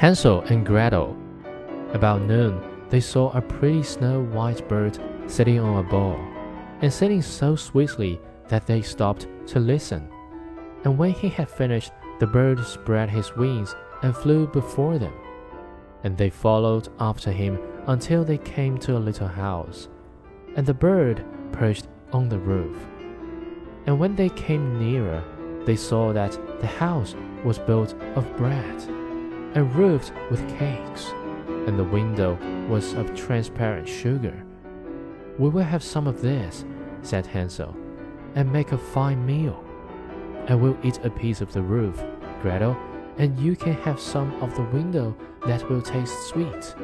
Hansel and Gretel. About noon, they saw a pretty snow white bird sitting on a ball, and singing so sweetly that they stopped to listen. And when he had finished, the bird spread his wings and flew before them. And they followed after him until they came to a little house, and the bird perched on the roof. And when they came nearer, they saw that the house was built of bread and roofed with cakes, and the window was of transparent sugar. We will have some of this, said Hansel, and make a fine meal. I will eat a piece of the roof, Gretel, and you can have some of the window that will taste sweet.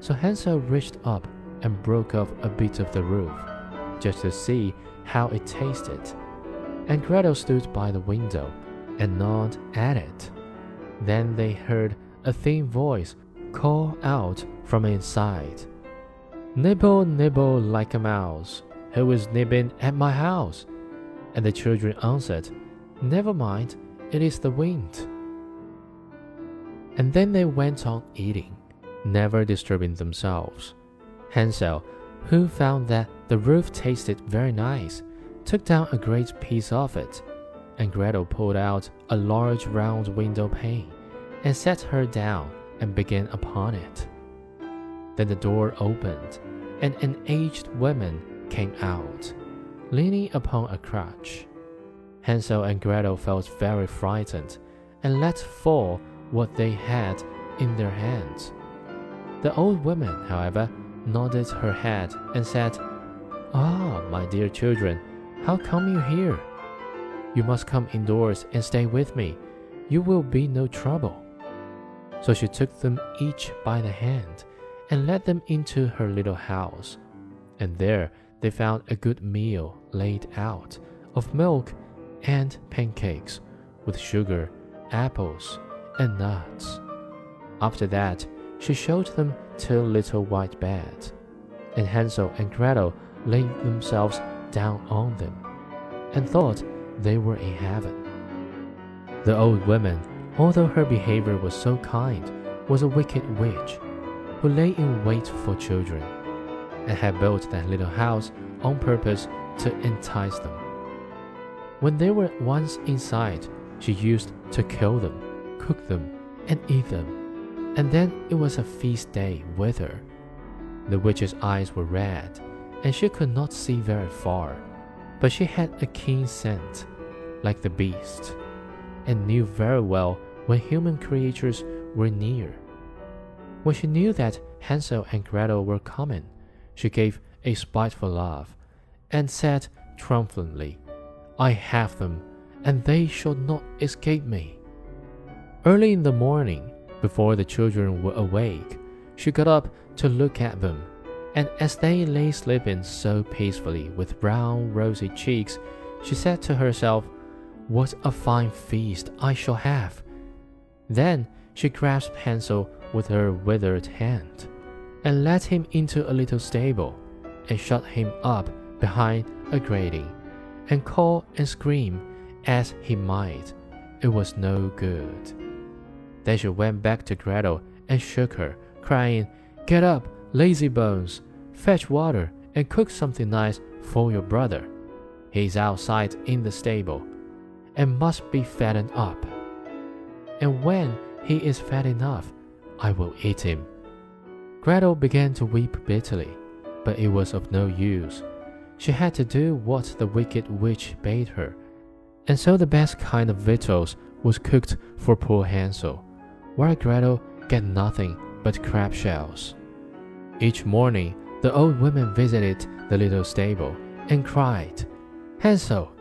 So Hansel reached up and broke off a bit of the roof, just to see how it tasted. And Gretel stood by the window and gnawed at it. Then they heard a thin voice call out from inside Nibble, nibble like a mouse. Who is nibbling at my house? And the children answered, Never mind, it is the wind. And then they went on eating, never disturbing themselves. Hansel, who found that the roof tasted very nice, took down a great piece of it, and Gretel pulled out a large round window pane and set her down and began upon it. Then the door opened, and an aged woman came out, leaning upon a crutch. Hansel and Gretel felt very frightened and let fall what they had in their hands. The old woman, however, nodded her head and said, Ah, my dear children, how come you here? You must come indoors and stay with me. You will be no trouble. So she took them each by the hand and led them into her little house. And there they found a good meal laid out of milk and pancakes with sugar, apples, and nuts. After that, she showed them two little white beds, and Hansel and Gretel laid themselves down on them, and thought they were in heaven. The old woman, although her behavior was so kind, was a wicked witch who lay in wait for children and had built that little house on purpose to entice them. When they were once inside, she used to kill them, cook them, and eat them, and then it was a feast day with her. The witch's eyes were red, and she could not see very far, but she had a keen scent, like the beast, and knew very well when human creatures were near. When she knew that Hansel and Gretel were coming, she gave a spiteful laugh, and said triumphantly, I have them, and they shall not escape me. Early in the morning, before the children were awake, she got up to look at them, and as they lay sleeping so peacefully with brown, rosy cheeks, she said to herself, What a fine feast I shall have! Then she grasped Hansel with her withered hand, and led him into a little stable, and shut him up behind a grating and call and scream as he might, it was no good. Then she went back to Gretel and shook her, crying, Get up, lazy bones, fetch water and cook something nice for your brother. He is outside in the stable and must be fattened up. And when he is fat enough, I will eat him. Gretel began to weep bitterly, but it was of no use. She had to do what the wicked witch bade her, and so the best kind of victuals was cooked for poor Hansel, while Gretel got nothing but crab shells. Each morning, the old woman visited the little stable and cried, Hansel,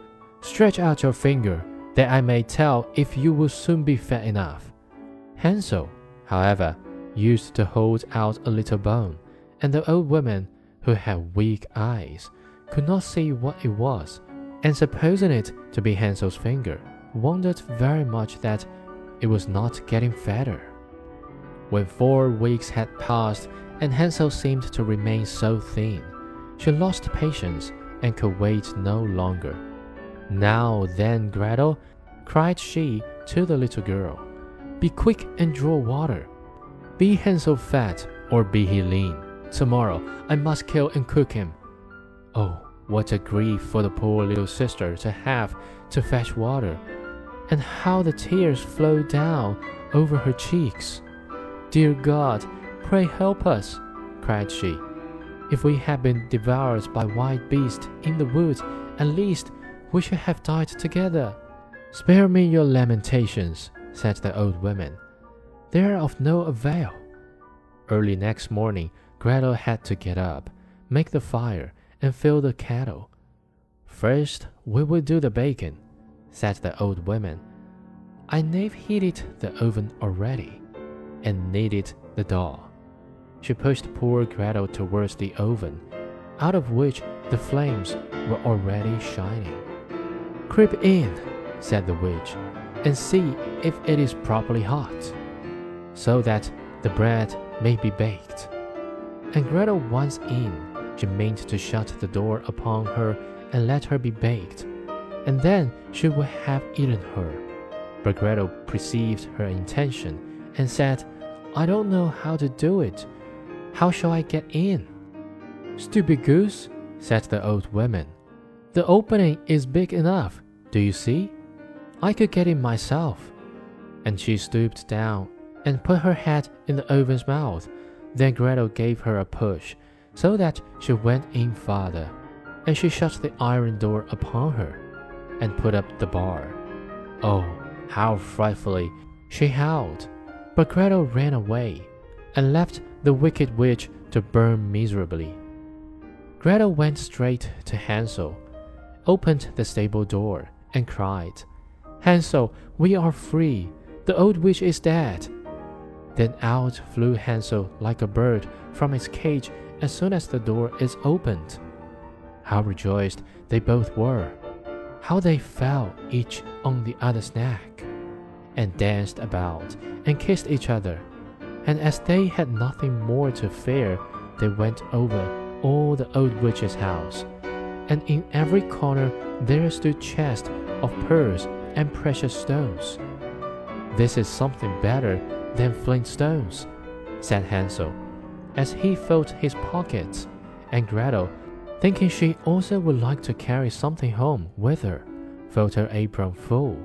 stretch out your finger that I may tell if you will soon be fat enough. Hansel, however, used to hold out a little bone, and the old woman, who had weak eyes, could not see what it was, and supposing it to be Hansel's finger, wondered very much that it was not getting fatter. When four weeks had passed and Hansel seemed to remain so thin, she lost patience and could wait no longer. Now then, Gretel, cried she to the little girl, Be quick and draw water. Be Hansel fat, or be he lean. Tomorrow I must kill and cook him. Oh, what a grief for the poor little sister to have to fetch water, and how the tears flowed down over her cheeks. Dear God, pray help us, cried she. If we had been devoured by wild beasts in the woods, at least we should have died together. Spare me your lamentations, said the old woman. They are of no avail. Early next morning, Gretel had to get up, make the fire, and fill the kettle. First, we will do the bacon, said the old woman. I have heated the oven already, and kneaded the dough. She pushed poor Gretel towards the oven, out of which the flames were already shining. Creep in, said the witch, and see if it is properly hot, so that the bread may be baked. And Gretel once in, she meant to shut the door upon her and let her be baked, and then she would have eaten her. But Gretel perceived her intention and said, I don't know how to do it. How shall I get in? Stupid goose, said the old woman. The opening is big enough, do you see? I could get in myself. And she stooped down and put her head in the oven's mouth. Then Gretel gave her a push, so that she went in farther, and she shut the iron door upon her, and put up the bar. Oh, how frightfully she howled! But Gretel ran away, and left the wicked witch to burn miserably. Gretel went straight to Hansel, opened the stable door, and cried, Hansel, we are free. The old witch is dead. Then out flew Hansel like a bird from its cage as soon as the door is opened. How rejoiced they both were! How they fell each on the other's neck, and danced about and kissed each other. And as they had nothing more to fear, they went over all the old witch's house, and in every corner there stood chests of pearls and precious stones. This is something better than flint stones, said Hansel, as he felt his pockets, and Gretel, thinking she also would like to carry something home with her, filled her apron full.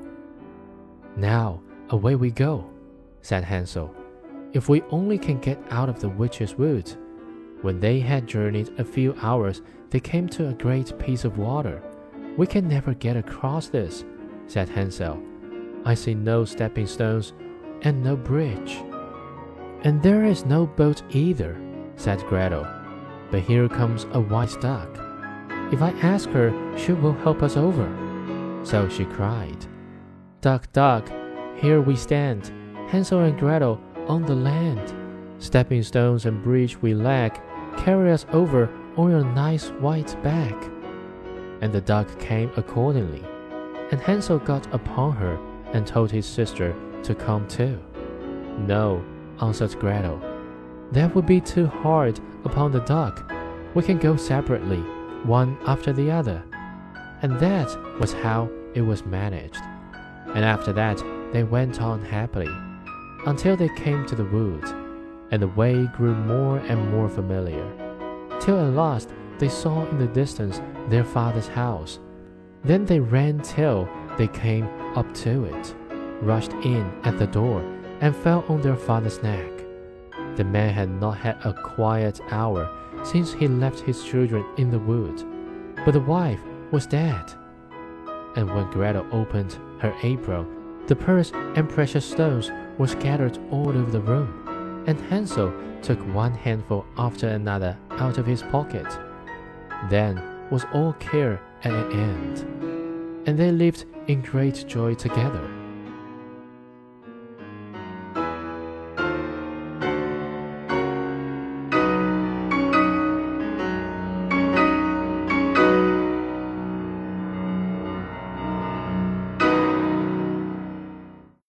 Now, away we go, said Hansel. If we only can get out of the witch's wood. When they had journeyed a few hours, they came to a great piece of water. We can never get across this, said Hansel. I see no stepping stones and no bridge. And there is no boat either, said Gretel. But here comes a white duck. If I ask her, she will help us over. So she cried, Duck, duck, here we stand, Hansel and Gretel on the land. Stepping stones and bridge we lack, carry us over on your nice white back. And the duck came accordingly. And Hansel got upon her and told his sister to come too. No, answered Gretel. That would be too hard upon the duck. We can go separately, one after the other. And that was how it was managed. And after that, they went on happily until they came to the wood and the way grew more and more familiar, till at last they saw in the distance their father's house. Then they ran till they came up to it, rushed in at the door, and fell on their father's neck. The man had not had a quiet hour since he left his children in the wood, but the wife was dead. And when Gretel opened her apron, the pearls and precious stones were scattered all over the room and Hansel took one handful after another out of his pocket. Then was all care at an end, and they lived in great joy together.